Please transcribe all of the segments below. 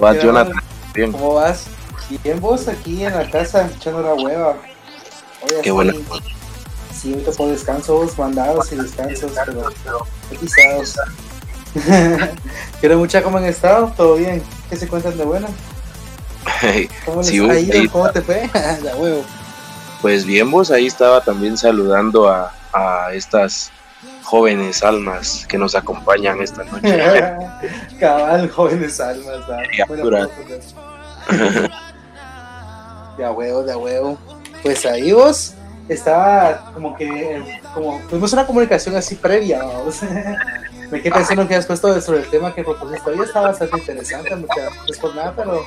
vas, Jonathan? Bien. ¿Cómo vas? Bien, vos aquí en la casa echando la hueva. Qué bueno. Sí, ahorita por descansos, mandados y descansos, pero pisados. Quiero mucha cómo han estado, todo bien. ¿Qué se cuentan de bueno? ¿Cómo les ha ido? ¿Cómo te fue? la huevo. Pues bien, vos ahí estaba también saludando a, a estas jóvenes almas que nos acompañan esta noche. Cabal, jóvenes almas. de huevo, de huevo. Pues ahí vos estaba como que, como tuvimos una comunicación así previa, vamos. Me quedé pensando que has puesto sobre el tema que propusiste hoy, está bastante interesante, muchas gracias por nada, pero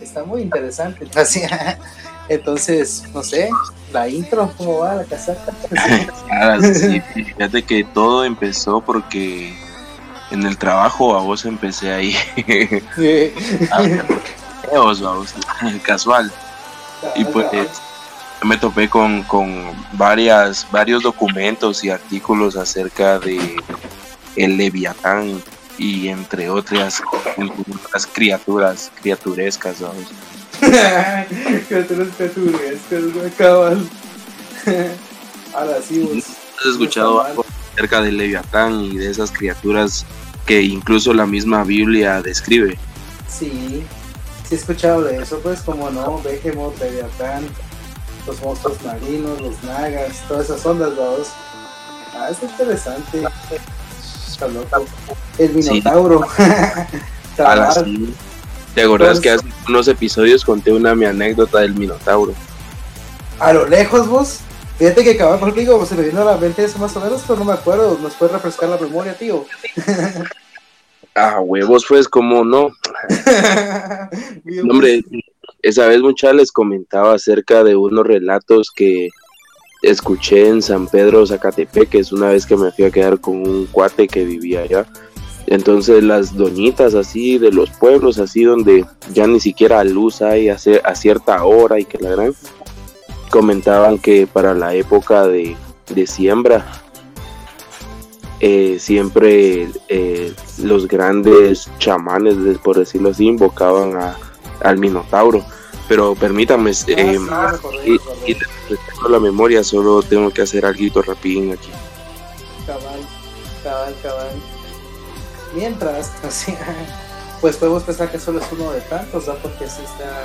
está muy interesante. Así, entonces, no sé, la intro, ¿cómo va la casaca? Ah, sí, fíjate que todo empezó porque en el trabajo a vos empecé ahí. Sí. a vos, casual. Y pues me topé con, con varias, varios documentos y artículos acerca de el Leviatán y entre otras, otras criaturas, criaturescas, acaban. Ahora sí, vos. ¿Has escuchado algo acerca del Leviatán y de esas criaturas que incluso la misma Biblia describe? Sí, sí he escuchado de eso, pues como no, Behemoth, Leviatán, los monstruos marinos, los nagas, todas esas ondas, vamos. Ah, es interesante. El Minotauro. ¿Te acuerdas que hace unos episodios conté una mi anécdota del Minotauro? A lo lejos vos. Fíjate que acababa contigo, se me vino a la mente eso más o menos, pero no me acuerdo. ¿Nos puede refrescar la memoria, tío? ah, huevos, pues, como no. hombre, esa vez mucha les comentaba acerca de unos relatos que escuché en San Pedro Zacatepec, es una vez que me fui a quedar con un cuate que vivía allá. Entonces las doñitas así de los pueblos, así donde ya ni siquiera luz hay a, cierta hora y que la gran comentaban que para la época de, siembra eh, siempre eh, los grandes chamanes, por decirlo así, invocaban a, al Minotauro pero permítame, ah, eh, y, la memoria, solo tengo que hacer algo rapidín aquí. Cabal, cabal, cabal. Mientras, así, pues podemos pensar que solo es uno de tantos, ¿no? Porque así está,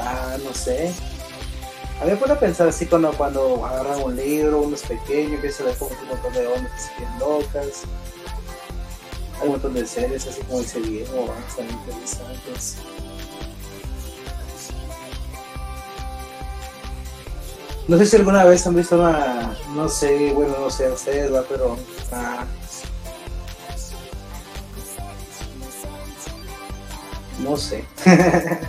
ah, no sé. A mí me puedo pensar así cuando, cuando agarran un libro, uno es pequeño, empieza a ver como un montón de ondas que se quedan locas. Hay un montón de series, así como ese viejo, están interesantes. No sé si alguna vez han visto una, no sé, bueno, no sé ustedes, pero ah, no sé.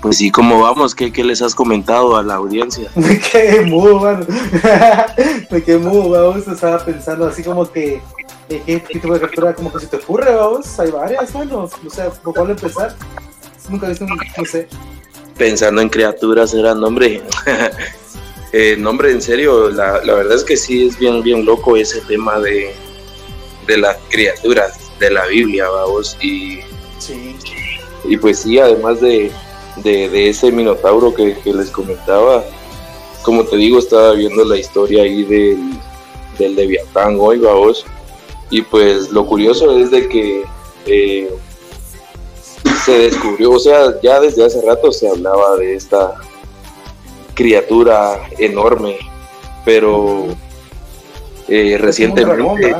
Pues sí, ¿cómo vamos? ¿Qué, ¿Qué, les has comentado a la audiencia? Me quedé mudo, mano. Me quedé mudo, vamos. Estaba pensando así como que ¿Qué, tipo de captura como que se te ocurre, vamos? Hay varias, bueno, no sé, ¿por cuál empezar? Nunca he visto un, no sé. Pensando en criaturas era nombre. Eh, nombre, en serio, la, la, verdad es que sí es bien, bien loco ese tema de, de las criaturas de la Biblia, vamos, y, sí. y pues sí, además de, de, de ese minotauro que, que, les comentaba, como te digo, estaba viendo la historia ahí del, del Leviatán hoy, vamos, y pues lo curioso es de que eh, se descubrió, o sea, ya desde hace rato se hablaba de esta criatura enorme, pero eh, recientemente,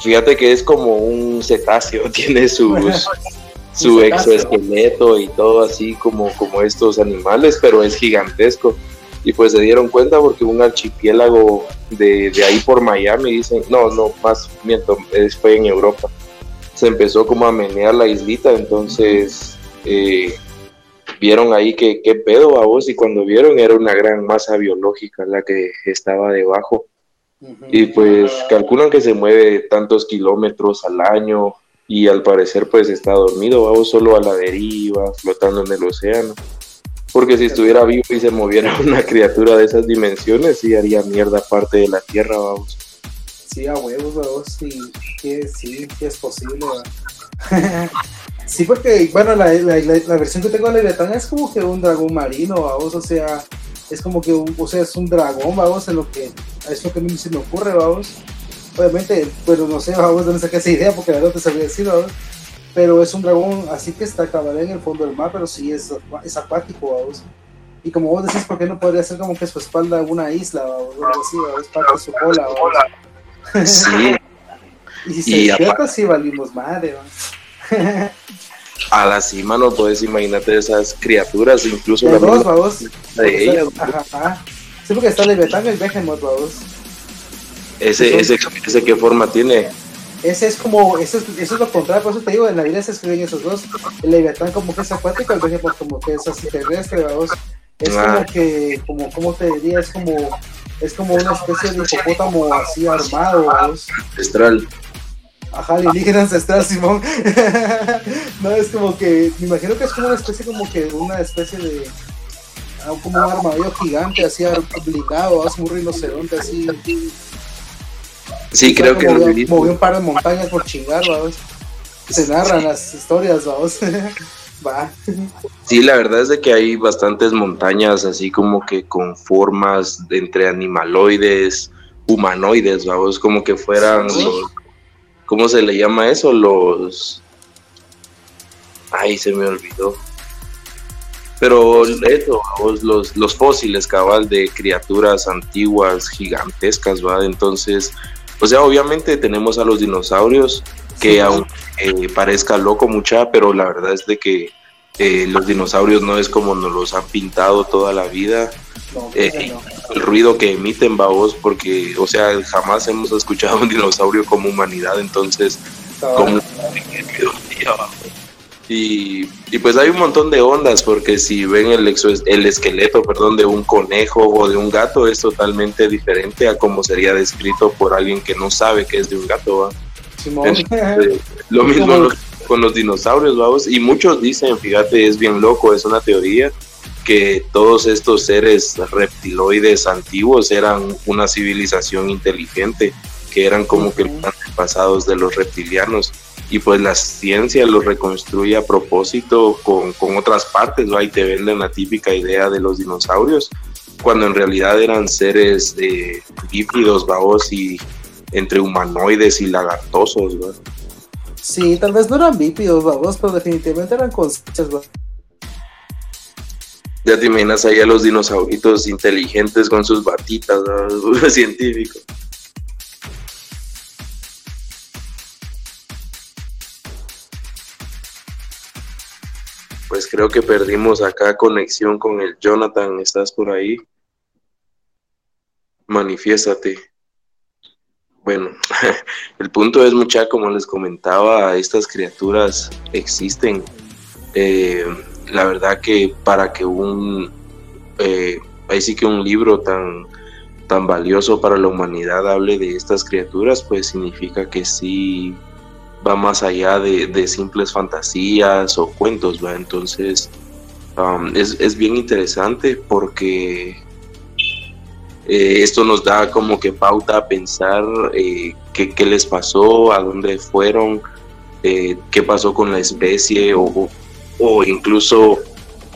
fíjate que es como un cetáceo, tiene sus, su exoesqueleto y todo así como, como estos animales, pero es gigantesco. Y pues se dieron cuenta porque un archipiélago de, de ahí por Miami, dicen, no, no, más miento, fue en Europa, se empezó como a menear la islita, entonces eh, vieron ahí que qué pedo a vos y cuando vieron era una gran masa biológica la que estaba debajo. Y pues calculan que se mueve tantos kilómetros al año y al parecer pues está dormido, vamos solo a la deriva, flotando en el océano. Porque si estuviera vivo y se moviera una criatura de esas dimensiones, sí haría mierda parte de la Tierra, vamos. Sí, a huevos, vamos, sí, que, sí, que es posible, Sí, porque, bueno, la, la, la, versión que tengo de Leviatán es como que un dragón marino, vamos, o sea, es como que un, o sea, es un dragón, vamos, en lo que, es lo que a mí se me ocurre, vamos. Obviamente, bueno, no sé, vamos, dónde saqué esa idea, porque no te sabía decir, vamos. Pero es un dragón así que está acabado en el fondo del mar, pero sí es, es acuático, vamos. Y como vos decís, ¿por qué no podría ser como que su espalda una isla o algo así, o es parte de su cola? ¿vamos? Sí. y si se despierta, sí valimos madre, vamos. a la cima no puedes imagínate esas criaturas, incluso la dos, vamos. de ellas. Ajá, ajá. Sí, porque está Leviatán el Behemoth, vamos. Ese, ese, ese, ¿qué forma tiene? Ese es como, eso es, eso es lo contrario, por eso te digo, en la vida se escriben esos dos. El Leviatán como que es acuático, el Behemoth como que es así terrestre, vamos. Es ah. como que, como, ¿cómo te diría? Es como, es como una especie de hipopótamo así armado, vamos. Ancestral. Ajá, alienígena ancestral, Simón. no, es como que, me imagino que es como una especie, como que una especie de, ah, como un armadillo gigante, así blindado, así un rinoceronte, así. Sí, creo que movió, movió, un par de montañas por chingar, vamos. Se narran las historias, vamos. Va. Sí, la verdad es de que hay bastantes montañas así como que con formas de entre animaloides, humanoides, vamos, como que fueran los ¿Cómo se le llama eso? Los. Ay, se me olvidó. Pero eso, los, los fósiles, cabal, de criaturas antiguas, gigantescas, ¿va? Entonces, o sea, obviamente tenemos a los dinosaurios, que aunque parezca loco mucha, pero la verdad es de que eh, los dinosaurios no es como nos los han pintado toda la vida. Eh, el ruido que emiten babos, porque, o sea, jamás hemos escuchado un dinosaurio como humanidad, entonces, como y, y, pues hay un montón de ondas, porque si ven el, el esqueleto perdón, de un conejo o de un gato, es totalmente diferente a como sería descrito por alguien que no sabe que es de un gato. lo mismo con los dinosaurios, vamos, y muchos dicen, fíjate, es bien loco, es una teoría, que todos estos seres reptiloides antiguos eran una civilización inteligente, que eran como que los antepasados de los reptilianos. Y pues la ciencia los reconstruye a propósito con, con otras partes, ¿no? Ahí te venden la típica idea de los dinosaurios, cuando en realidad eran seres de híbridos, vaos, y entre humanoides y lagartosos, ¿no? Sí, tal vez no eran bípedos, vamos, pero definitivamente eran conchas, ya te imaginas ahí a los dinosauritos inteligentes con sus batitas, ¿no? científico. Pues creo que perdimos acá conexión con el Jonathan. ¿Estás por ahí? Manifiéstate. Bueno, el punto es, mucha, como les comentaba, estas criaturas existen. Eh, la verdad que para que un, eh, ahí sí que un libro tan, tan valioso para la humanidad hable de estas criaturas, pues significa que sí va más allá de, simples fantasías o cuentos, ¿va? Entonces um, es, bien interesante porque eh, esto nos da como que pauta a pensar eh, qué, les pasó, a dónde fueron, qué pasó con la especie o, o incluso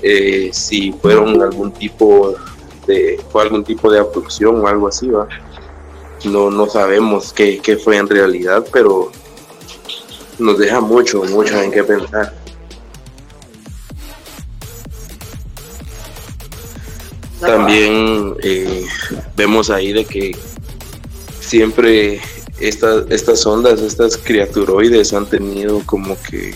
eh, si fueron algún tipo de fue algún tipo de abducción o algo así va no no sabemos qué, qué fue en realidad pero nos deja mucho mucho en qué pensar. También eh, vemos ahí de que siempre estas estas ondas estas criaturoides han tenido como que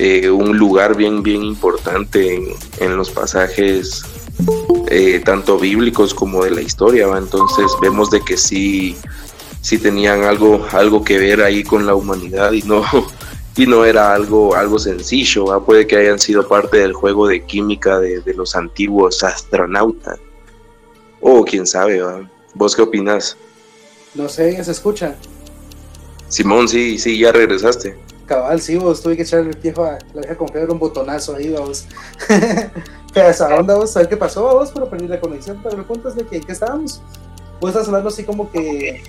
eh, un lugar bien, bien importante en, los pasajes eh, tanto bíblicos como de la historia. Entonces vemos de que sí, sí tenían algo, algo que ver ahí con la humanidad y no, y no era algo, algo sencillo. Puede que hayan sido parte del juego de química de, los antiguos astronautas. O quién sabe, ¿vos qué opinas? No sé, ya se escucha. Simón, sí, sí, ya regresaste. Cabal, sí, vos tuve que echarle el viejo a la vieja con un botonazo ahí, vamos. que esa onda, vos, qué pasó, vos, pero perdí la conexión. Pero el punto es de que, ¿qué estábamos? Vos estás hablando así como que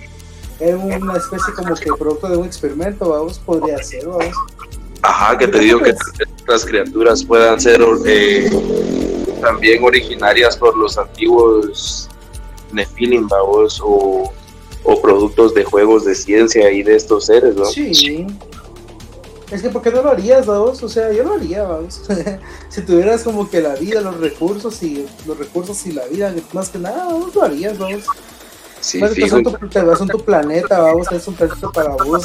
es una especie como que producto de un experimento, vamos, podría ser, vamos. Ajá, que te digo que las criaturas puedan ser eh, también originarias por los antiguos Nephilim, vamos, o, o productos de juegos de ciencia y de estos seres, ¿no? Sí. Es que, ¿por qué no lo harías, vamos? O sea, yo lo haría, vamos. si tuvieras como que la vida, los recursos y los recursos y la vida, más que nada, vamos, lo harías, vamos. Sí, bueno, te vas a tu planeta, vamos, es un planeta para vos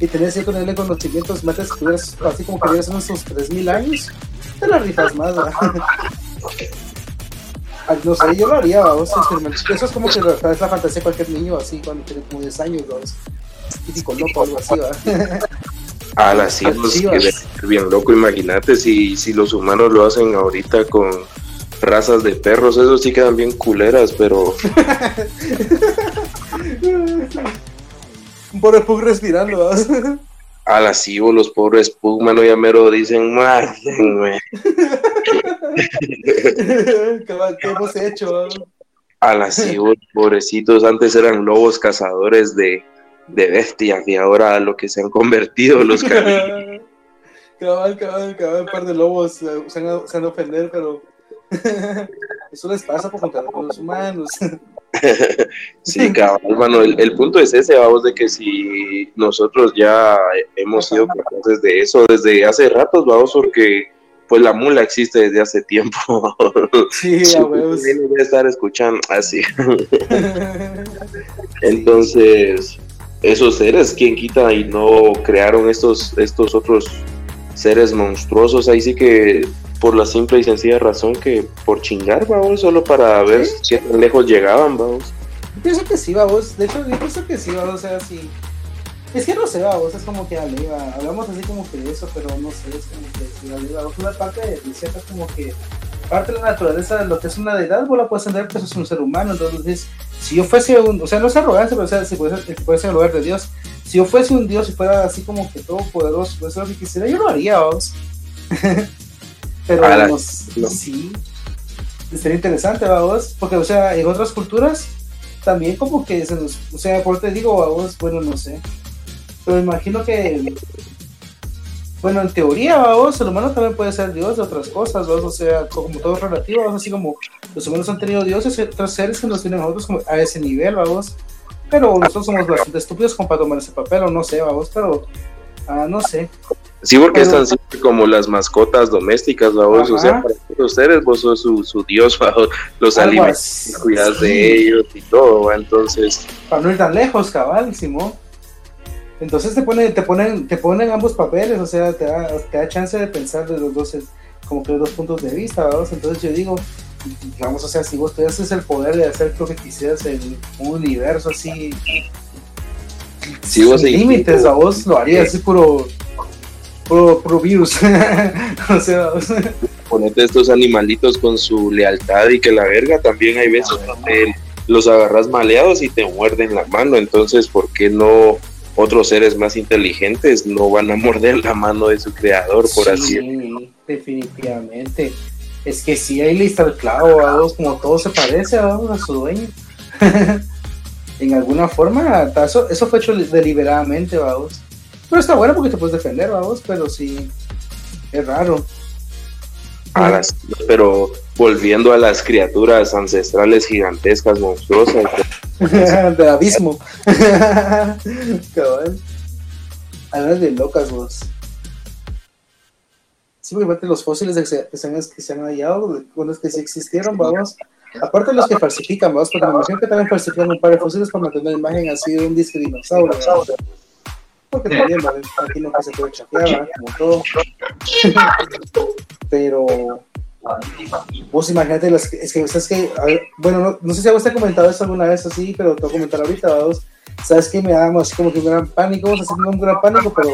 y tenés que tenerle conocimientos, metes que tuvieras así como que vivas en esos 3000 años, te la rifas más, no sé, yo lo haría, vamos, eso es como que es la fantasía de cualquier niño así cuando tiene como 10 años, vamos, típico loco, algo así, ¿verdad? A las sí, que bien loco, imagínate si, si los humanos lo hacen ahorita con razas de perros, eso sí quedan bien culeras, pero. Un pobre Pug respirando, ¿vas? A la cibo, los pobres Pug, mano, ya mero dicen, maten, güey. ¿Qué hemos hecho? A la cibo, pobrecitos, antes eran lobos cazadores de, de bestias y ahora lo que se han convertido los cabal, cabal, cabal, un par de lobos se han, se han ofender, pero Eso les pasa por contar con los humanos. sí, cabrón, el, punto es ese, vamos, de que si nosotros ya hemos sido capaces de eso desde hace ratos, vamos, porque pues la mula existe desde hace tiempo. Sí, a huevos. estar escuchando así. Entonces, esos seres, ¿quién quita y no crearon estos, estos otros seres monstruosos? Ahí sí que por la simple y sencilla razón que por chingar, vamos, solo para ver qué tan lejos llegaban, vamos. pienso que sí, vamos, de hecho, yo pienso que sí, vamos, o sea, sí. Es que no sé, vamos, es como que alega, hablamos así como que de eso, pero no sé, es como que sí, alega, una parte de, cierta como que parte de la naturaleza de lo que es una deidad, vos la puedes entender que es un ser humano, entonces, si yo fuese un, o sea, no es arrogancia, pero o sea, si ser el lugar de Dios, si yo fuese un Dios y fuera así como que todo poderoso, pues lo que quisiera, yo lo haría, vamos. Pero sí, sería interesante, vamos, porque, o sea, en otras culturas también como que se nos, o sea, por te digo, vamos, bueno, no sé, pero imagino que, bueno, en teoría, vamos, el humano también puede ser Dios de otras cosas, vamos, o sea, como todo relativo, vamos, así como los humanos han tenido dioses otros seres que nos tienen a nosotros como a ese nivel, vamos, pero nosotros somos bastante estúpidos como para tomar ese papel, o no sé, vamos, pero, ah, no sé. Sí, porque están siempre como las mascotas domésticas, vos, o sea, para ustedes vos sos su, su dios, los alimentos, cuidas de ellos y todo, entonces... Para no ir tan lejos, cabal, Simón. Entonces te ponen, te ponen, te ponen ambos papeles, o sea, te da, te da chance de pensar de los dos, como que los dos puntos de vista, vamos. Entonces yo digo, digamos, o sea, si vos tuvieses el poder de hacer lo que quisieras en un universo así, si vos sin límites, a vos lo harías así puro virus. o sea, ponete estos animalitos con su lealtad y que la verga también hay veces donde los agarras maleados y te muerden la mano. Entonces, ¿por qué no otros seres más inteligentes no van a morder la mano de su creador, por así decirlo? Definitivamente. Es que si hay lista el clavo, como todo se parece a su dueño. en alguna forma, eso, eso fue hecho deliberadamente, vamos. Pero está bueno porque te puedes defender, vamos, pero sí, es raro. pero volviendo a las criaturas ancestrales gigantescas, monstruosas. Del abismo. Cabal. Hablas de locas, vos. Sí, porque los fósiles que se, que se, han, hallado, los que sí existieron, vamos. Aparte de los que falsifican, vamos, porque me imagino que también falsifican un par de fósiles para mantener la imagen así de un disco dinosaurio porque también ¿vale? aquí no se puede chapear, como todo. Pero vos imagínate, las, es que, ¿sabes que Bueno, no, sé si a vos te ha comentado eso alguna vez así, pero te voy a comentar ahorita, vos. ¿Sabes que Me da así como que un gran pánico, vos así un gran pánico, pero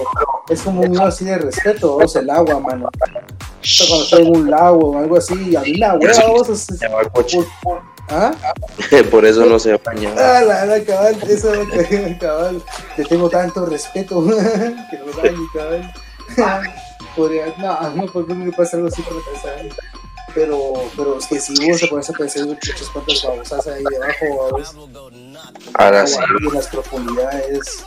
es como un así de respeto, vos, el agua, mano. cuando estoy en un lago o algo así, a mí la hueva, vos, es, ¿Ah? Por eso no se baña. Ah, la, la cabal, eso cabal. Te tengo tanto respeto que no dañe, cabal. Podría, no, no, porque me pasa algo así por la cabeza. Pero, pero es que si vos se pones a pensar muchas cuantas babosas ahí debajo. Ahora sí. En las profundidades.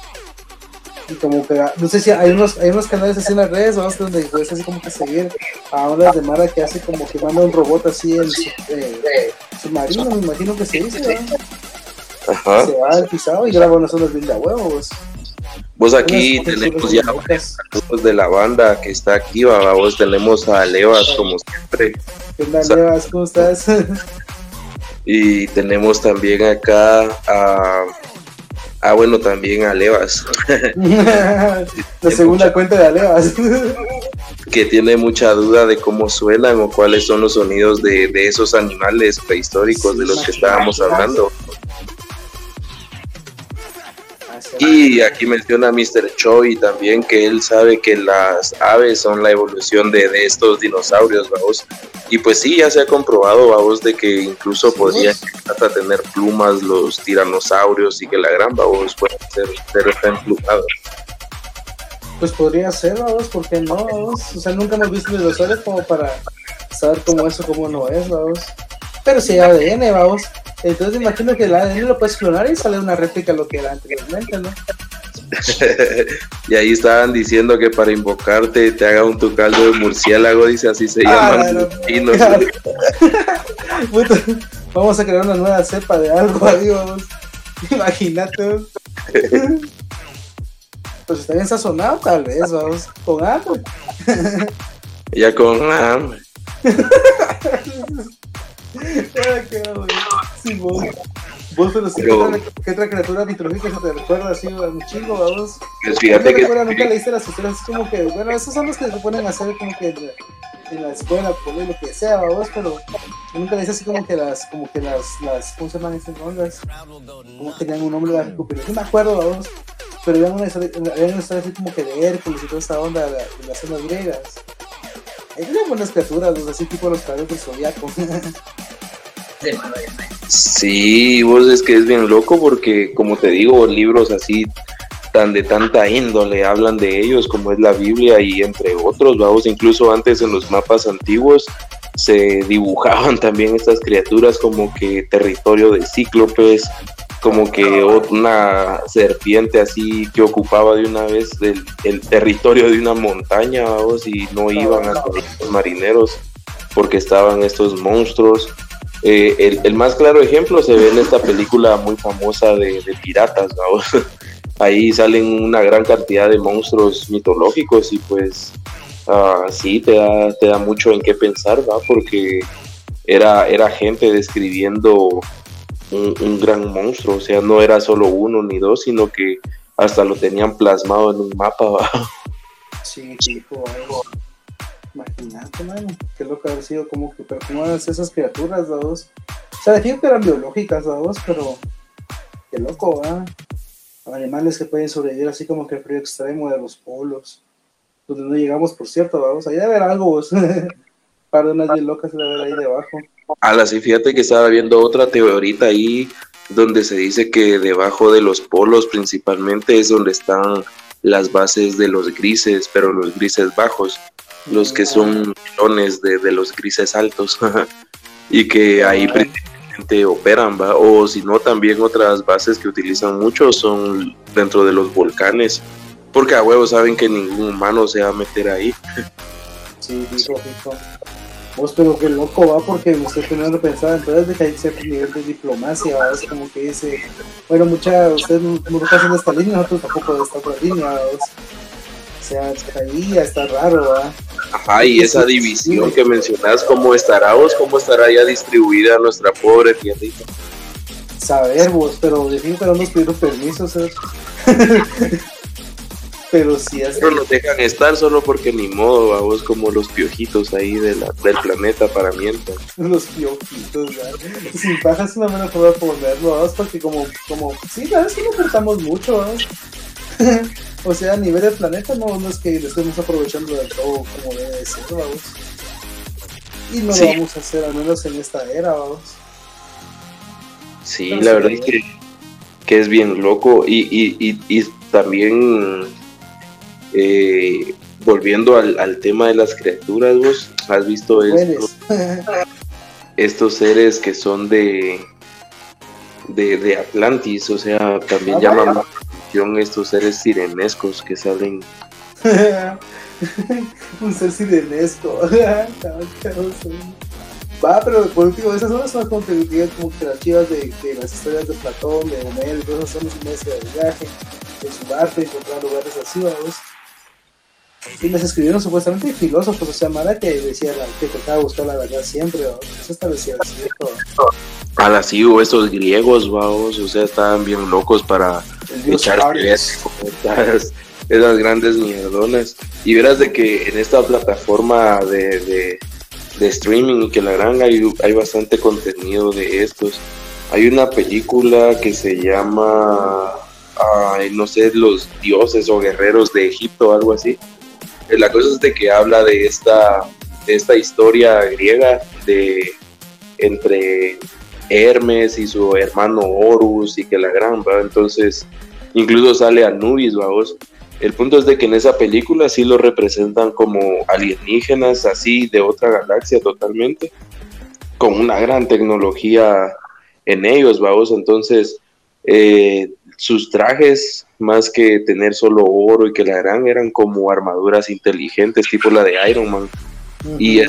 Y como que, no sé si hay unos, hay unos canales así en las redes, vamos, donde puedes así como que seguir a unas de Mara que hace como que manda un robot así en su, eh, submarino, me imagino que se dice, ¿no? Ajá. Se va al pisado y graba unas zonas bien de huevos. Vos aquí tenemos ya saludos de la banda que está activa, vos tenemos a Levas como siempre. ¿Qué onda, Levas? ¿Cómo estás? y tenemos también acá a Ah, bueno, también a Levas. la segunda cuenta de Alevas. que tiene mucha duda de cómo suenan o cuáles son los sonidos de, de esos animales prehistóricos de los que estábamos hablando. Y aquí menciona Mr. Choi también que él sabe que las aves son la evolución de, de estos dinosaurios, vamos. Y pues sí, ya se ha comprobado, vamos, de que incluso podrían hasta tener plumas los tiranosaurios y que la gran vamos puede ser, ser emplumados. Pues podría ser, vamos, ¿por qué no? Vamos? O sea, nunca hemos visto dinosaurios como para saber cómo es o cómo no es, vamos. Pero si hay ADN, vamos. Entonces imagino que el ADN lo puedes clonar y sale una réplica de lo que era anteriormente, ¿no? y ahí estaban diciendo que para invocarte te haga un tu caldo de murciélago, dice así se llama. Ah, no, vamos a crear una nueva cepa de algo vamos. Imagínate. pues está bien sazonado, tal vez, vamos. Con hambre. ya con hambre. Sí, vos. Vos, pero ¿qué, otra, criatura mitológica se te recuerda así a un chingo, vamos? Pues fíjate que. Recuerda, nunca leíste las historias, es como que, bueno, esos son los que se ponen a hacer como que en la escuela, por lo que sea, vamos, pero nunca leíste así como que las, como que las, las, ¿cómo se llaman esas ondas? Como tenían un nombre de pero no me acuerdo, vamos. Pero había una historia, una historia así como que de Hércules y toda esa onda de, de las zonas griegas. Unas buenas criaturas, así tipo los caballos del zodiaco. Sí, vos es que es bien loco porque, como te digo, libros así tan de tanta índole hablan de ellos como es la Biblia y entre otros, vamos, incluso antes en los mapas antiguos se dibujaban también estas criaturas como que territorio de cíclopes, como que una serpiente así que ocupaba de una vez el, el territorio de una montaña, vamos, y no iban a los marineros porque estaban estos monstruos eh, el, el, más claro ejemplo se ve en esta película muy famosa de, de piratas, ¿no? Ahí salen una gran cantidad de monstruos mitológicos y pues uh, sí, te da, te da mucho en qué pensar, ¿va? Porque era, era gente describiendo un, gran monstruo, o sea, no era solo uno ni dos, sino que hasta lo tenían plasmado en un mapa, ¿va? Sí, tipo, Imagínate, mano, qué loco haber sido como que, pero cómo esas criaturas, dos. O sea, decían que eran biológicas, dos, pero qué loco, ¿ah? Animales que pueden sobrevivir así como que el frío extremo de los polos. Donde no llegamos, por cierto, vamos, debe haber algo, vos. Unas bien locas debe haber ahí debajo. Ala, sí, fíjate que estaba viendo otra teoría ahí donde se dice que debajo de los polos principalmente es donde están las bases de los grises, pero los grises bajos los que son clones de, de los grises altos y que ahí principalmente operan, ¿va? o si no también otras bases que utilizan mucho son dentro de los volcanes, porque a huevos saben que ningún humano se va a meter ahí. Sí, dijo, dijo. Vos, pero qué loco va, porque me estoy pensar, entonces de que hay cierto nivel de diplomacia, ¿va? es como que dice, bueno, mucha, ustedes no, no pasan esta línea, nosotros tampoco de esta otra línea, ¿va? o sea, ahí está raro, ¿va? Ajá, y esa división que mencionas, ¿cómo estará vos? ¿Cómo estará ya distribuida nuestra pobre tierrita? Saber vos, pero definitivamente no nos pidieron permiso, ¿sabes? pero sí es. Pero nos dejan estar solo porque ni modo, vamos como los piojitos ahí de la, del planeta para mientras. Los piojitos, ¿verdad? Sin paja es una buena forma de ponerlo, vamos, porque como, como, sí, la verdad es que no cortamos mucho, vamos. o sea, a nivel del planeta no, no es que lo estemos aprovechando del todo como debe ser, vamos. Y no sí. lo vamos a hacer, al menos en esta era, vamos. Sí, Pero la verdad es que, que, es bien loco y, y, y, y también eh, volviendo al, al, tema de las criaturas, vos has visto esto. estos seres que son de, de, de Atlantis, o sea, también Ah, llaman la atención estos seres sirenescos que salen. un ser sirenesco. Va, pero por último, esas son las más contributivas como que las chivas de, de las historias de Platón, de Homero, esas son las meses de viaje, de su barco, encontrar lugares así, vamos. Y les escribieron supuestamente filósofos, o sea, Mara que decía la- que tocaba buscar la verdad siempre, ¿no? eso establecía así, ¿no? A la sí, o estos griegos, vamos, o sea, estaban bien locos para echar esas, esas grandes mierdonas. Y verás de que en esta plataforma de, de, de streaming que la gran hay, hay bastante contenido de estos. Hay una película que se llama, ay, no sé, los dioses o guerreros de Egipto o algo así. Eh, La cosa es de que habla de esta, de esta historia griega de entre Hermes y su hermano Horus y que la gran, ¿va? Entonces, incluso sale Anubis, vamos. El punto es de que en esa película sí lo representan como alienígenas, así de otra galaxia totalmente, con una gran tecnología en ellos, vamos. Entonces, eh, sus trajes, más que tener solo oro y que la gran, eran como armaduras inteligentes, tipo la de Iron Man y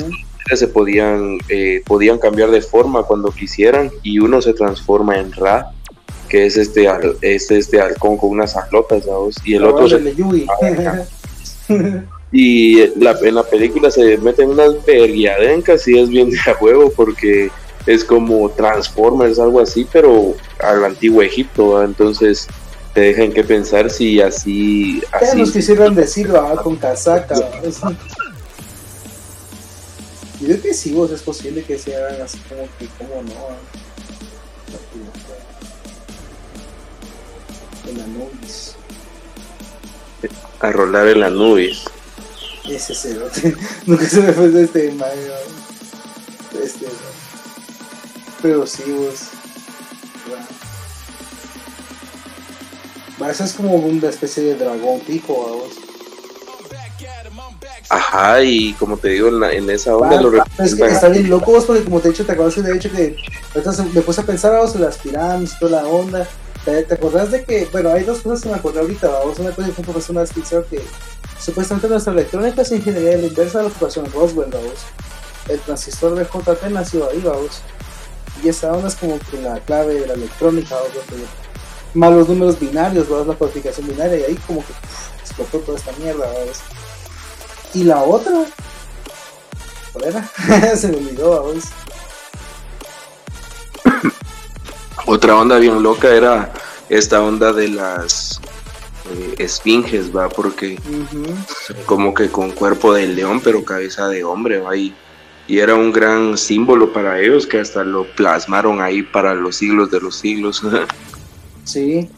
que se podían eh, podían cambiar de forma cuando quisieran y uno se transforma en Ra que es este al- es este halcón con unas alotas ¿sabes? y el otro se- Órale, Yui. y la, en la película se meten unas verguiadencas y es bien de a huevo porque es como Transformers algo así pero al antiguo Egipto ¿va? entonces te dejan que pensar si así Ya así nos quisieron decir, ¿va? con casaca. Yo creo que sí, vos es posible que se hagan así como que, como no. ¿va? El Anubis. a rolar en las nubes Ese cerote. Nunca se me fue de este. ¿va? Este. Pero sí, vos. Eso es como una especie de dragón pico, ¿va, vos. Ajá, y como te digo, en, la- en esa onda Va, lo pero es que está bien loco vos, porque como te he dicho, te acabas de hecho que se- me puse a pensar vamos, en las pirámides toda la onda. ¿Te, te acordás de que, bueno, hay dos cosas que me acordé ahorita, vamos, una cosa que un profesor una descripción que supuestamente nuestra electrónica es ingeniería de la inversa de la ocupación Roswell, vamos. El transistor de JP nació ahí, vamos. Y esa onda es como que la clave de la electrónica, vamos, más los números binarios, vamos, la codificación binaria, y ahí como que pff, explotó toda esta mierda, vamos. Y la otra, ¿cuál era? Se me olvidó, vamos. Otra onda bien loca era esta onda de las eh, esfinges, va, porque como que con cuerpo de león, pero cabeza de hombre, va, y, y era un gran símbolo para ellos que hasta lo plasmaron ahí para los siglos de los siglos. Sí.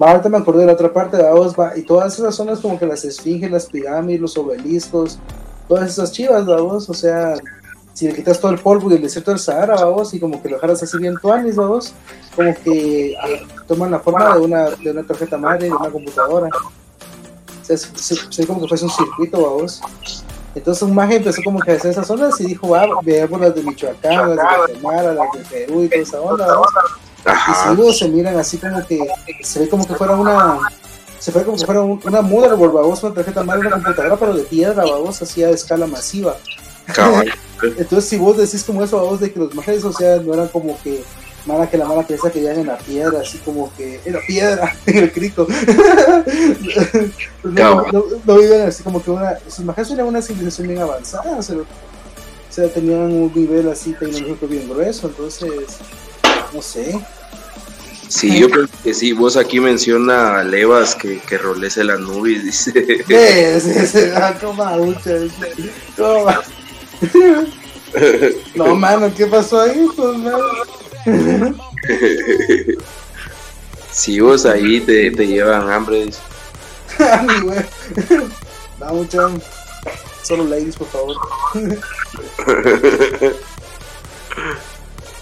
Va, ahorita me acordé de la otra parte de va, y todas esas zonas como que las esfinges, las pirámides, los obeliscos, todas esas chivas, vamos, o sea, si le quitas todo el polvo y el desierto del Sahara, vamos, y como que lo dejaras así bien tuanis, vamos, como que ah, toman la forma de una, de una tarjeta madre, de una computadora. O sea, es, como que fuese un circuito, vamos. Entonces un maje empezó como que a hacer esas zonas y dijo, va, veamos las de Michoacán, las de Guatemala, las de Perú y toda esa onda, vamos. Y Ajá, si luego se miran así como que se ve como que fuera una se ve como que fuera un- una motherboard babos una tarjeta madre una computadora pero de piedra babos así a escala masiva. Cabal. entonces si vos decís como eso babos de que los majes o sea no eran como que mala que la mala piensa que vivían en la piedra así como que en la piedra en el crico. No, no, así como que una sus majes eran una civilización bien avanzada o sea, o sea tenían un nivel así tecnológico bien grueso entonces no sé Sí, yo creo que sí, vos aquí menciona a Levas que, que rolece la nube, dice. ¿Ves? Ese ah, toma. Toma. No, mano, ¿qué pasó ahí? Pues? Si vos ahí te, te llevan hambre, dice. Ay, güey. No, mucha. Solo ladies, por favor.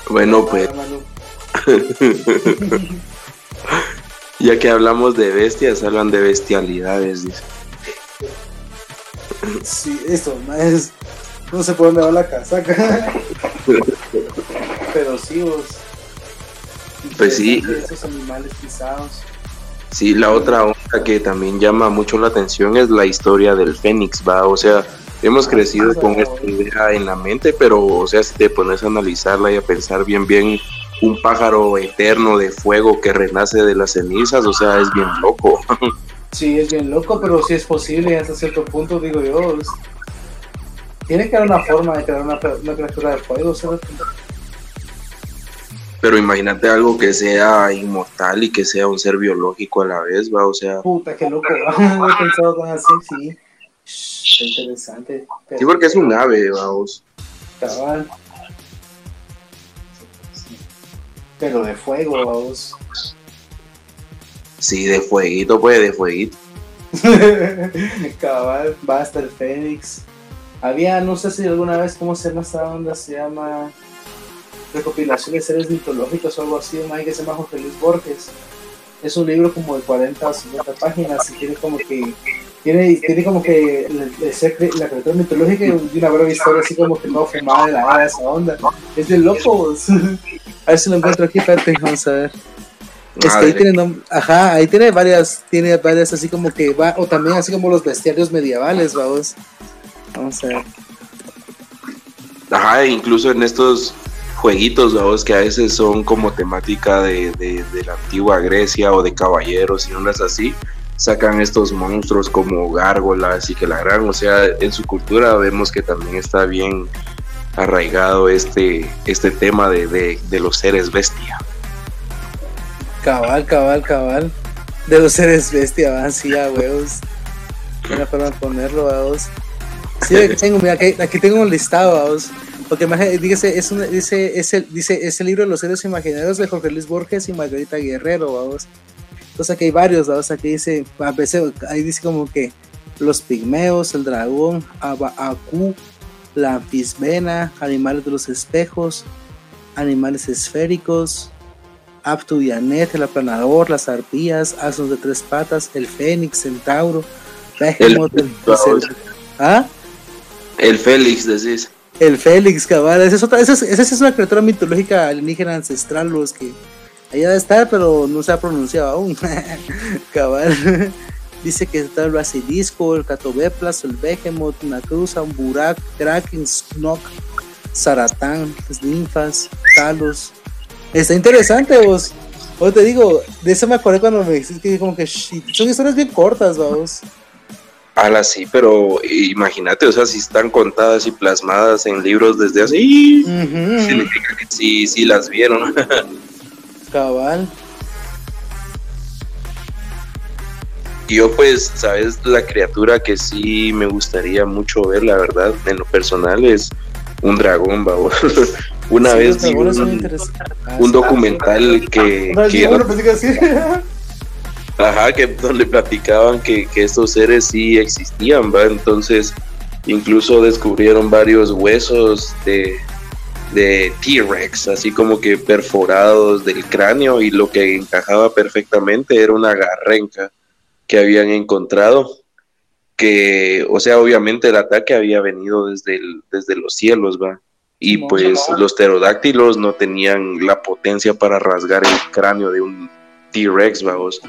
Bueno, pues. ya que hablamos de bestias, hablan de bestialidades, dice. Sí, esto, más. no sé por dónde va la casaca. Pero sí, vos. Pues sí. Esos animales pisados. Sí, la otra onda que también llama mucho la atención es la historia del Fénix, va, o sea, hemos crecido con esta idea en la mente, pero, o sea, si te pones a analizarla y a pensar bien, bien, un pájaro eterno de fuego que renace de las cenizas, o sea, es bien loco. Sí, es bien loco, pero sí es posible hasta cierto punto, digo yo. Tiene que haber una forma de crear una, una criatura de fuego, ¿sabes? Pero imagínate algo que sea inmortal y que sea un ser biológico a la vez, va, o sea. Puta, qué loco, no he pensado tan así, sí. Interesante. Sí, porque es un ave, vamos. Cabal. Pero de fuego, vamos. Sí, de fueguito, pues, de fueguito. Cabal, basta el Fénix. Había, no sé si alguna vez, ¿cómo se llama esta onda? Se llama recopilación de seres mitológicos o algo así, un que se llama José Luis Borges. Es un libro como de 40 o 50 páginas y tiene como que tiene, tiene como que la criatura mitológica y una breve historia así como que no fumada de la era esa onda. Es de locos. a ver si lo encuentro aquí, espérate, vamos a ver. Es que ahí tiene, ajá, ahí tiene varias, tiene varias así como que va, o también así como los bestiarios medievales, vamos. Vamos a ver. Ajá, incluso en estos jueguitos, vamos, que a veces son como temática de, de, de, la antigua Grecia o de caballeros y ondas así, sacan estos monstruos como gárgolas y que la gran, o sea, en su cultura vemos que también está bien arraigado este, este tema de, de, de los seres bestia. Cabal, cabal, cabal. De los seres bestia, va así a huevos. Una forma de ponerlo, vamos. Sí, aquí tengo, mira, aquí, aquí tengo un listado, vamos. Porque dice, es un, dice, es el, dice, es el libro de los seres imaginarios de Jorge Luis Borges y Margarita Guerrero, vamos. Entonces aquí hay varios, vamos. Aquí dice, ahí dice como que los pigmeos, el dragón, Acu, la anfisbena, animales de los espejos, animales esféricos, Aptudianet, el aplanador, las arpías, asnos de tres patas, el fénix, centauro, Behemoth, el, el, ¿ah? el Félix, decís. El Félix, cabal, esa es, otra, esa, es, esa es una criatura mitológica alienígena ancestral, los que allá debe estar, pero no se ha pronunciado aún. cabal. Dice que está el basilisco, el catobeplas, el behemoth, una cruza, un burak, kraken, snok, zaratán, ninfas, talos, Está interesante, vos. O te digo, de eso me acordé cuando me dijiste que como que son historias bien cortas, vamos. Ala, sí, pero imagínate, o sea, si están contadas y plasmadas en libros desde así, significa que sí, sí las vieron. Cabal. Yo pues, sabes, la criatura que sí me gustaría mucho ver, la verdad, en lo personal es un dragón, vamos. Una vez vi un, documental que, ajá, que donde platicaban que, estos seres sí existían, ¿va? Entonces, incluso descubrieron varios huesos de, de T-Rex, así como que perforados del cráneo y lo que encajaba perfectamente era una garrenca que habían encontrado que, o sea, obviamente el ataque había venido desde, desde los cielos, va y pues los pterodáctilos no tenían la potencia para rasgar el cráneo de un T-Rex, vamos.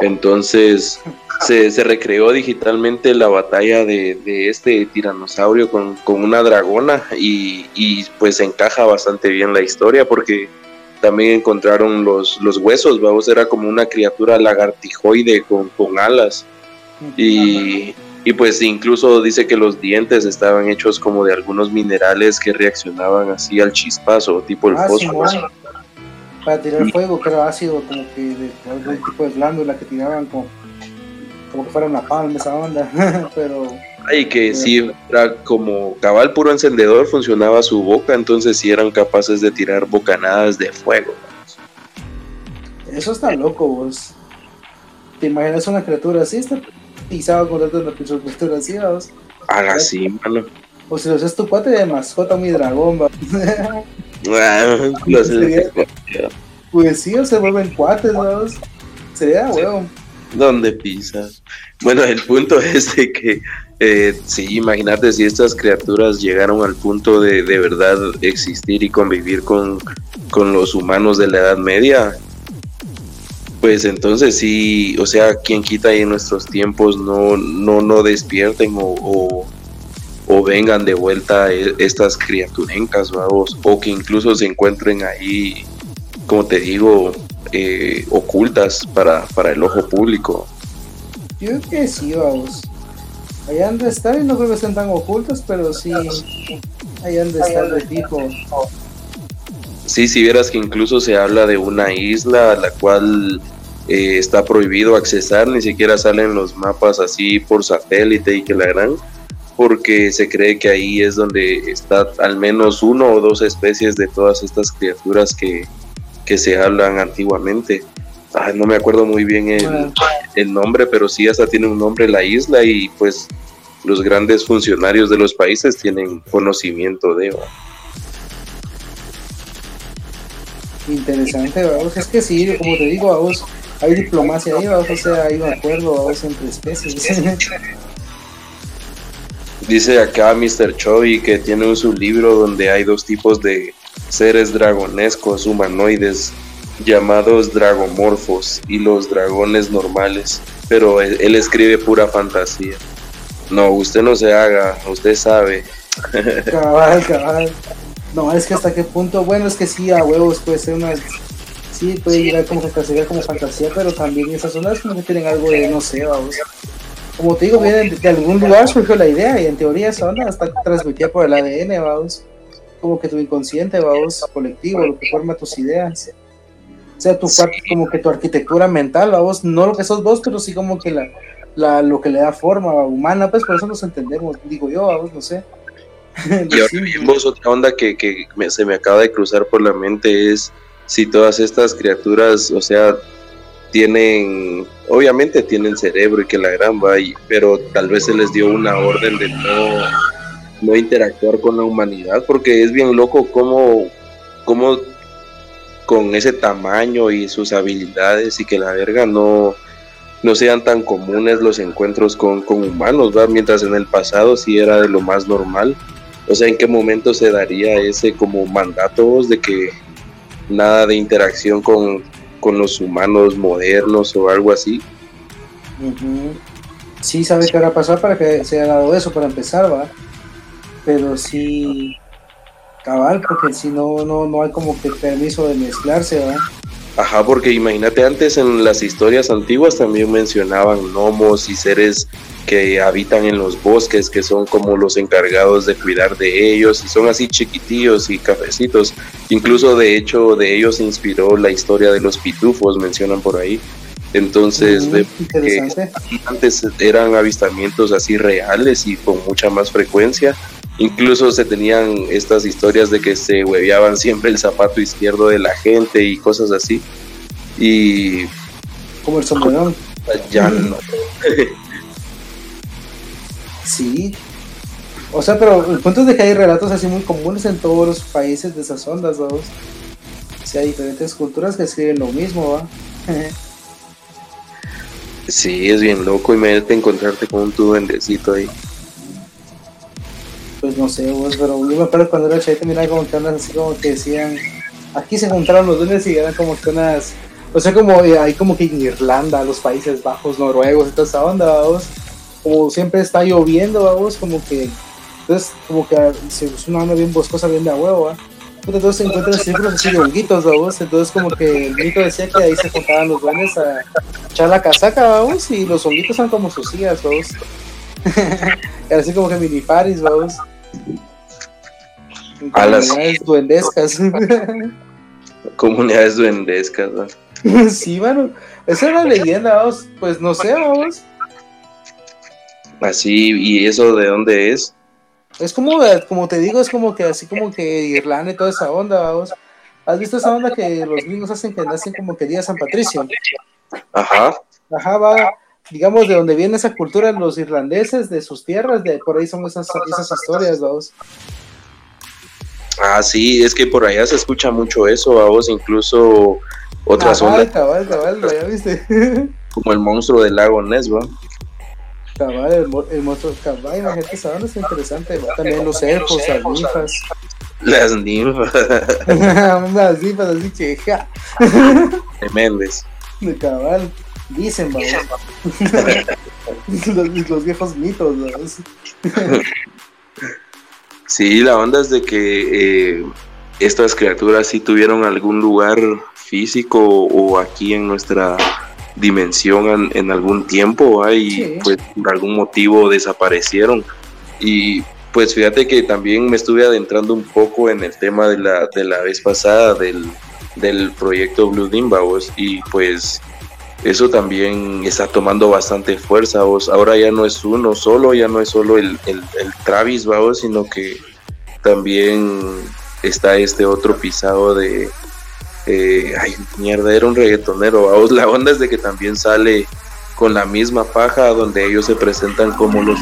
Entonces se, recreó digitalmente la batalla de, este tiranosaurio con, una dragona y, y, pues encaja bastante bien la historia porque también encontraron los, los huesos, vamos, era como una criatura lagartijoide con, con alas. Y, y pues incluso dice que los dientes estaban hechos como de algunos minerales que reaccionaban así al chispazo, tipo el ah, fósforo. Para tirar fuego, que era ácido, como que de algún tipo de glándula que tiraban como, como que fuera una palma esa onda, pero... Y que sí, era como cabal puro encendedor, funcionaba su boca, entonces sí eran capaces de tirar bocanadas de fuego. Eso está loco, vos. ¿Te imaginas una criatura así? Está pisado con en la así, vamos. Haga sí, mano. O si lo haces tu cuate de mascota, mi dragón, va. lo Pues sí, o se vuelven cuates, vamos. Sería, weón. ¿Dónde pisas? Bueno, el punto es de que eh, sí, imagínate si estas criaturas llegaron al punto de de verdad existir y convivir con, con los humanos de la Edad Media, pues entonces sí, o sea, quien quita ahí en nuestros tiempos no, no, no despierten o, o, vengan de vuelta e, estas criaturencas, o que incluso se encuentren ahí, como te digo, eh, ocultas para, para el ojo público. Yo creo que sí, vamos. Allá han de estar y no creo que estén tan ocultos, pero sí, allá han de estar de tipo. Sí, si vieras que incluso se habla de una isla a la cual eh, está prohibido accesar, ni siquiera salen los mapas así por satélite y que la gran, porque se cree que ahí es donde está al menos uno o dos especies de todas estas criaturas que, que se hablan antiguamente. no me acuerdo muy bien el, el, nombre, pero sí hasta tiene un nombre la isla y pues los grandes funcionarios de los países tienen conocimiento de... Interesante, vamos. Es que sí, como te digo, vamos, hay diplomacia ahí, vamos, o sea, hay un acuerdo vamos, entre especies. Dice acá Mr. Chovy que tiene un sublibro donde hay dos tipos de seres dragonescos humanoides llamados dragomorfos y los dragones normales, pero él, escribe pura fantasía. No, usted no se haga, usted sabe. Cabal, cabal. No, es que hasta qué punto, bueno, es que sí, a huevos puede ser una. Sí, puede llegar como como fantasía, pero también esas zonas como que tienen algo de, no sé, vamos. Como te digo, viene de, algún lugar surgió la idea y en teoría esa onda está transmitida por el ADN, vamos. Como que tu inconsciente, vamos, colectivo, lo que forma tus ideas. O sea, tu parte, como que tu arquitectura mental, vamos, no lo que sos vos, pero sí como que la, la, lo que le da forma humana, pues por eso nos entendemos, digo yo, vamos, no sé. y ahora vimos otra onda que, que se me acaba de cruzar por la mente es si todas estas criaturas, o sea, tienen, obviamente tienen cerebro y que la gran va, pero tal vez se les dio una orden de no, no interactuar con la humanidad, porque es bien loco cómo, cómo con ese tamaño y sus habilidades y que la verga no, no sean tan comunes los encuentros con, con humanos, ¿va? mientras en el pasado sí era de lo más normal. O sea, ¿en qué momento se daría ese como mandato de que nada de interacción con, los humanos modernos o algo así? Sí, sabes qué va a pasar para que se haya dado eso, para empezar, ¿va? Pero sí, cabal, porque si no, no, no hay como que permiso de mezclarse, ¿va? Ajá, porque imagínate antes en las historias antiguas también mencionaban gnomos y seres que habitan en los bosques, que son como los encargados de cuidar de ellos, y son así chiquitillos y cafecitos. Incluso de hecho de ellos se inspiró la historia de los pitufos, mencionan por ahí. Entonces, que antes eran avistamientos así reales y con mucha más frecuencia. Incluso se tenían estas historias de que se hueveaban siempre el zapato izquierdo de la gente y cosas así. Y. Como el sombrerón. Ya no. Sí. O sea, pero el punto es de que hay relatos así muy comunes en todos los países de esas ondas, ¿vamos? O sea, hay diferentes culturas que escriben lo mismo, ¿va? sí, es bien loco. Imagínate encontrarte con un tu duendecito ahí pues no sé, vos, pero yo me acuerdo cuando era chavito, mira como que andas así como que decían, aquí se juntaron los duendes y eran como que unas, o sea, como eh, ahí como que en Irlanda, los Países Bajos, noruegos, toda esa onda, vamos, como siempre está lloviendo, vamos, como que, entonces, como que es una onda bien boscosa, bien de huevo, ¿va? Entonces se encuentran círculos así de honguitos, vamos, entonces como que el mito decía que ahí se juntaban los duendes a echar la casaca, vamos, y los honguitos son como sus hijas, vamos. Así como que mini paris, vamos. A las duendescas. Comunidades duendescas, sí, mano. Esa es la leyenda, vamos. Pues no sé, vamos. Así, ¿y eso de dónde es? Es como, como te digo, es como que así como que Irlanda y toda esa onda, vamos. ¿Has visto esa onda que los gringos hacen que nacen como que día San Patricio? Ajá. Ajá, va digamos, de donde viene esa cultura los irlandeses, de sus tierras, de por ahí son esas, esas historias, vamos. Ah, sí, es que por allá se escucha mucho eso, vos incluso otras ondas. Cabal, cabal, ya viste. como el monstruo del lago Ness, ¿va? Cabal, el, monstruo cabal, imagínate, esa onda es interesante, También los elfos, las ninfas. Las ninfas. Las ninfas así cheja. Tremendes. De cabal. Dicen, los, los, viejos mitos, ¿no? Sí, la onda es de que eh, estas criaturas sí tuvieron algún lugar físico o aquí en nuestra dimensión en, algún tiempo y pues por algún motivo desaparecieron. Y pues fíjate que también me estuve adentrando un poco en el tema de la, de la vez pasada del, del proyecto Blue Dimbawos y pues eso también está tomando bastante fuerza. Vos. Ahora ya no es uno solo, ya no es solo el, el, Travis, ¿vos? sino que también está este otro pisado de, eh, ay, mierda, era un reggaetonero, vamos, la onda es de que también sale con la misma paja donde ellos se presentan como los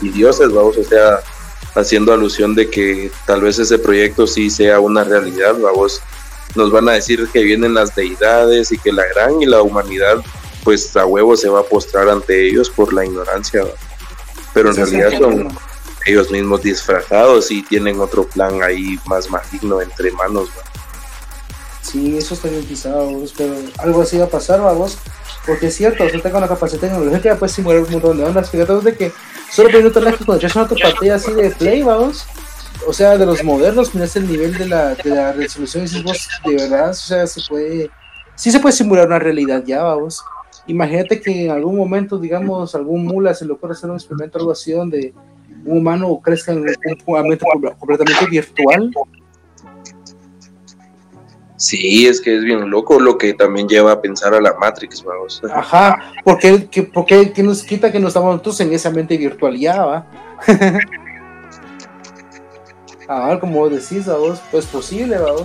dioses, vamos, o sea, haciendo alusión de que tal vez ese proyecto sí sea una realidad, vamos, nos van a decir que vienen las deidades y que la gran y la humanidad pues a huevo se va a postrar ante ellos por la ignorancia, pero en realidad son ellos mismos disfrazados y tienen otro plan ahí más maligno entre manos. Sí, eso está bien pisado, pero algo así va a pasar, vamos. Porque es cierto, usted con la capacidad tecnológica puede simular un montón de ondas. Fíjate de que solo por minuto lejos cuando una pantalla así de play, vamos. O sea, de los modernos, miras el nivel de la, de la resolución y dices vos, de verdad, o sea, se puede. Sí se puede simular una realidad ya, vamos. Imagínate que en algún momento, digamos, algún mula se le ocurre hacer un experimento algo así donde un humano crezca en un ambiente completamente virtual Sí, es que es bien loco lo que también lleva a pensar a la Matrix, vamos. Ajá, porque, que, porque que nos quita que nos estamos todos en esa mente virtual ya, va. ah, como decís, vos, pues posible, vamos.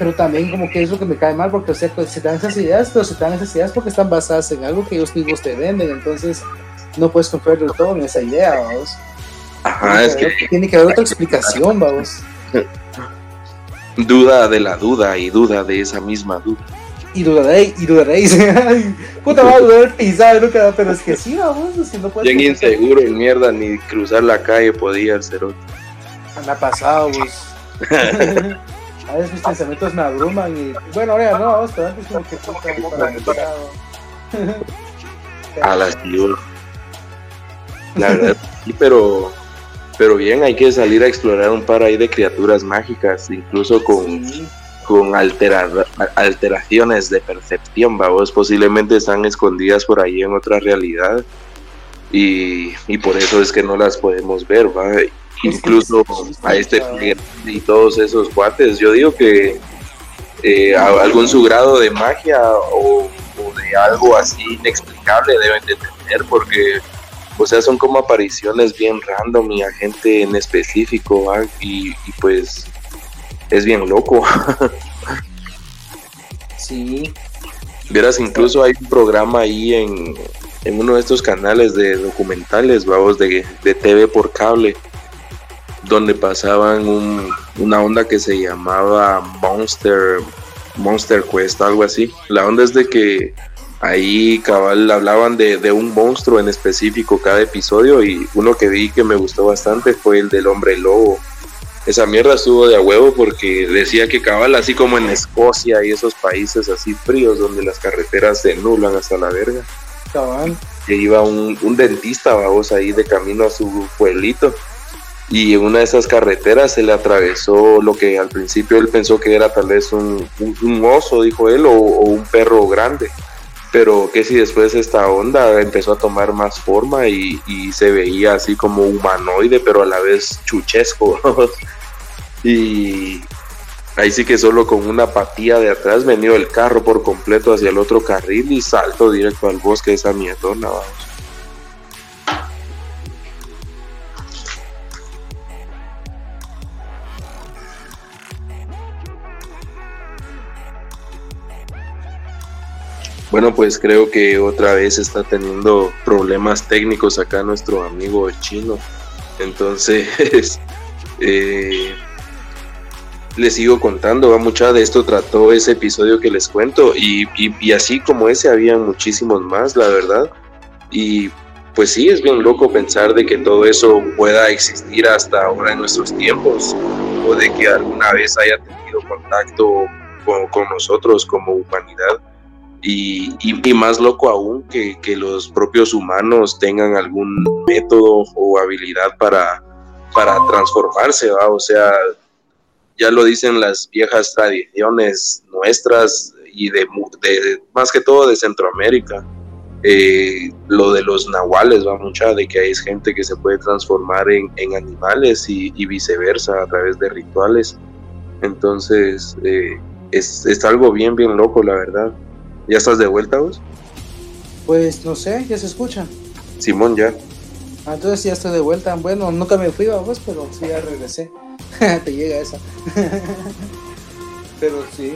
Pero también como que es lo que me cae mal, porque o sea, pues, se dan esas ideas, pero se dan esas ideas porque están basadas en algo que ellos mismos te venden, entonces no puedes confiar del todo en esa idea, vamos. Ajá, es que... Tiene que haber otra explicación, vamos. Duda de la duda y duda de esa misma duda. Y dudaréis, y dudaréis. puta, va a dudar pisado nunca, pero es que sí, vamos, si no puedes. Bien inseguro en mierda, ni cruzar la calle podía ser otro. Anda pasado, pues. a veces mis pensamientos me abruman y. Bueno, ahora no, vamos, pero antes como que puta, A las La verdad, sí, pero pero bien, hay que salir a explorar un par ahí de criaturas mágicas, incluso con, con alteraciones de percepción, vamos, posiblemente están escondidas por ahí en otra realidad y, por eso es que no las podemos ver, ¿va? Incluso a este y todos esos cuates, yo digo que eh, algún su grado de magia o, o de algo así inexplicable deben de tener porque o sea, son como apariciones bien random y a gente en específico, y, pues es bien loco. sí. Vieras, incluso hay un programa ahí en, uno de estos canales de documentales, vamos, de, de TV por cable, donde pasaban una onda que se llamaba Monster, Monster Quest, algo así. La onda es de que ahí cabal hablaban de, un monstruo en específico cada episodio y uno que vi que me gustó bastante fue el del hombre lobo. Esa mierda estuvo de a huevo porque decía que cabal, así como en Escocia y esos países así fríos donde las carreteras se nublan hasta la verga. Cabal. Que iba un, dentista, vamos, ahí de camino a su pueblito. Y en una de esas carreteras se le atravesó lo que al principio él pensó que era tal vez un, oso, dijo él, o un perro grande pero que si después esta onda empezó a tomar más forma y, se veía así como humanoide, pero a la vez chuchesco. y ahí sí que solo con una patía de atrás venía el carro por completo hacia el otro carril y salto directo al bosque de esa mierdona, vamos. Bueno, pues creo que otra vez está teniendo problemas técnicos acá nuestro amigo chino. Entonces, eh, les sigo contando, va mucha de esto trató ese episodio que les cuento y, así como ese había muchísimos más, la verdad. Y pues sí, es bien loco pensar de que todo eso pueda existir hasta ahora en nuestros tiempos o de que alguna vez haya tenido contacto con, nosotros como humanidad. Y, más loco aún que, los propios humanos tengan algún método o habilidad para, para transformarse, ¿va? O sea, ya lo dicen las viejas tradiciones nuestras y de, más que todo de Centroamérica. Eh, lo de los nahuales va mucha de que hay gente que se puede transformar en, animales y, viceversa a través de rituales. Entonces, eh, es, es, algo bien, bien loco, la verdad. ¿Ya estás de vuelta vos? Pues no sé, ya se escucha. Simón, ya. Ah, entonces ya estoy de vuelta. Bueno, nunca me fui, vamos, pero sí ya regresé. Te llega esa. Pero sí.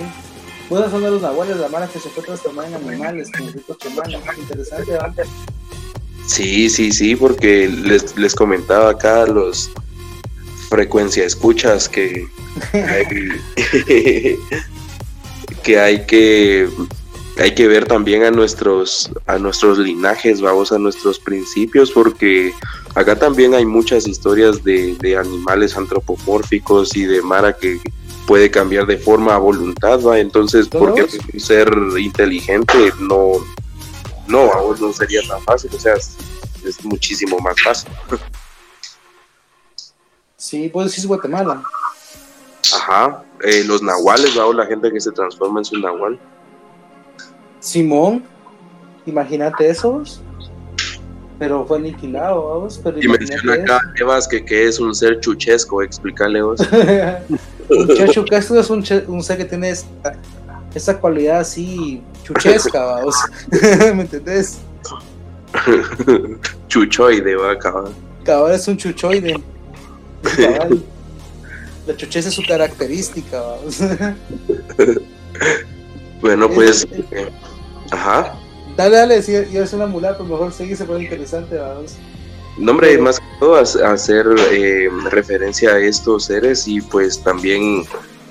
Buenos son de los nahuales, la mala que se fue transformar en animales, como ricos chamanes. Interesante, ¿verdad? Sí, sí, sí, porque les, les comentaba acá los frecuencia escuchas que hay, que hay que hay que ver también a nuestros a nuestros linajes, vamos a nuestros principios, porque acá también hay muchas historias de, de animales antropomórficos y de Mara que puede cambiar de forma a voluntad, ¿va? Entonces, porque ser inteligente no, no, vos no sería tan fácil, o sea, es, muchísimo más fácil. Sí, pues decir Guatemala. Ajá, eh, los nahuales, ¿va? O la gente que se transforma en su nahual. Simón, imagínate esos. Pero fue aniquilado, vamos. Pero y menciona acá, Evas, que, que es un ser chuchesco, explícale vos. un chuchesco es un, un, ser que tiene esa, cualidad así chuchesca, vamos. ¿Me entendés? Chuchoide, va, cabal. Cabal es un chuchoide. Cabal. La chucheza es su característica, vamos. bueno, pues. Eh, Ajá. Dale, dale, si es una mulata, mejor seguir, se pone interesante, vamos. No, hombre, más que todo hacer eh, referencia a estos seres y pues también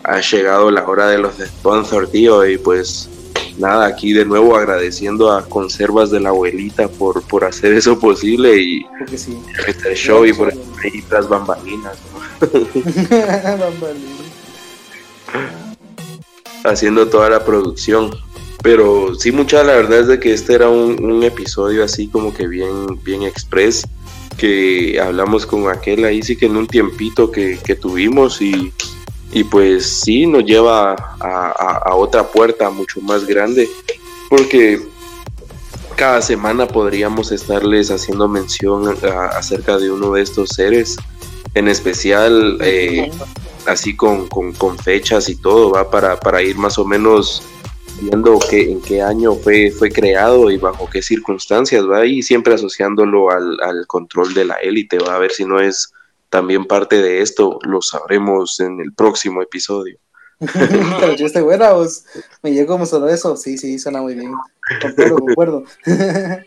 ha llegado la hora de los sponsor, tío, y pues nada, aquí de nuevo agradeciendo a Conservas de la Abuelita por, por hacer eso posible y sí. este show y por ahí las bambalinas. bambalinas. Haciendo toda la producción. Pero sí, mucha la verdad es de que este era un, episodio así como que bien, bien express, que hablamos con aquel ahí sí que en un tiempito que, tuvimos y, pues sí nos lleva a, otra puerta mucho más grande, porque cada semana podríamos estarles haciendo mención acerca de uno de estos seres, en especial eh, así con, con, fechas y todo, va para, para ir más o menos viendo que, en qué año fue, fue creado y bajo qué circunstancias, ¿va? Y siempre asociándolo al, control de la élite, va a ver si no es también parte de esto, lo sabremos en el próximo episodio. Pero yo estoy buena, vos. Me llegó como solo eso. Sí, sí, suena muy bien. Concuerdo, concuerdo.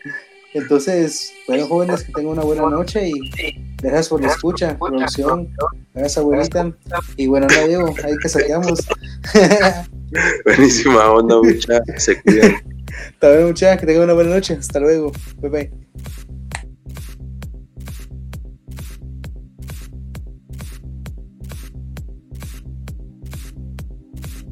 Entonces, bueno, jóvenes, que tengan una buena noche y gracias por la escucha, producción. Gracias, abuelita. Y bueno, no digo, ahí que saqueamos. Buenísima onda, muchachos. Se cuidan. Hasta luego, muchachos. Que tengan una buena noche. Hasta luego. Bye bye.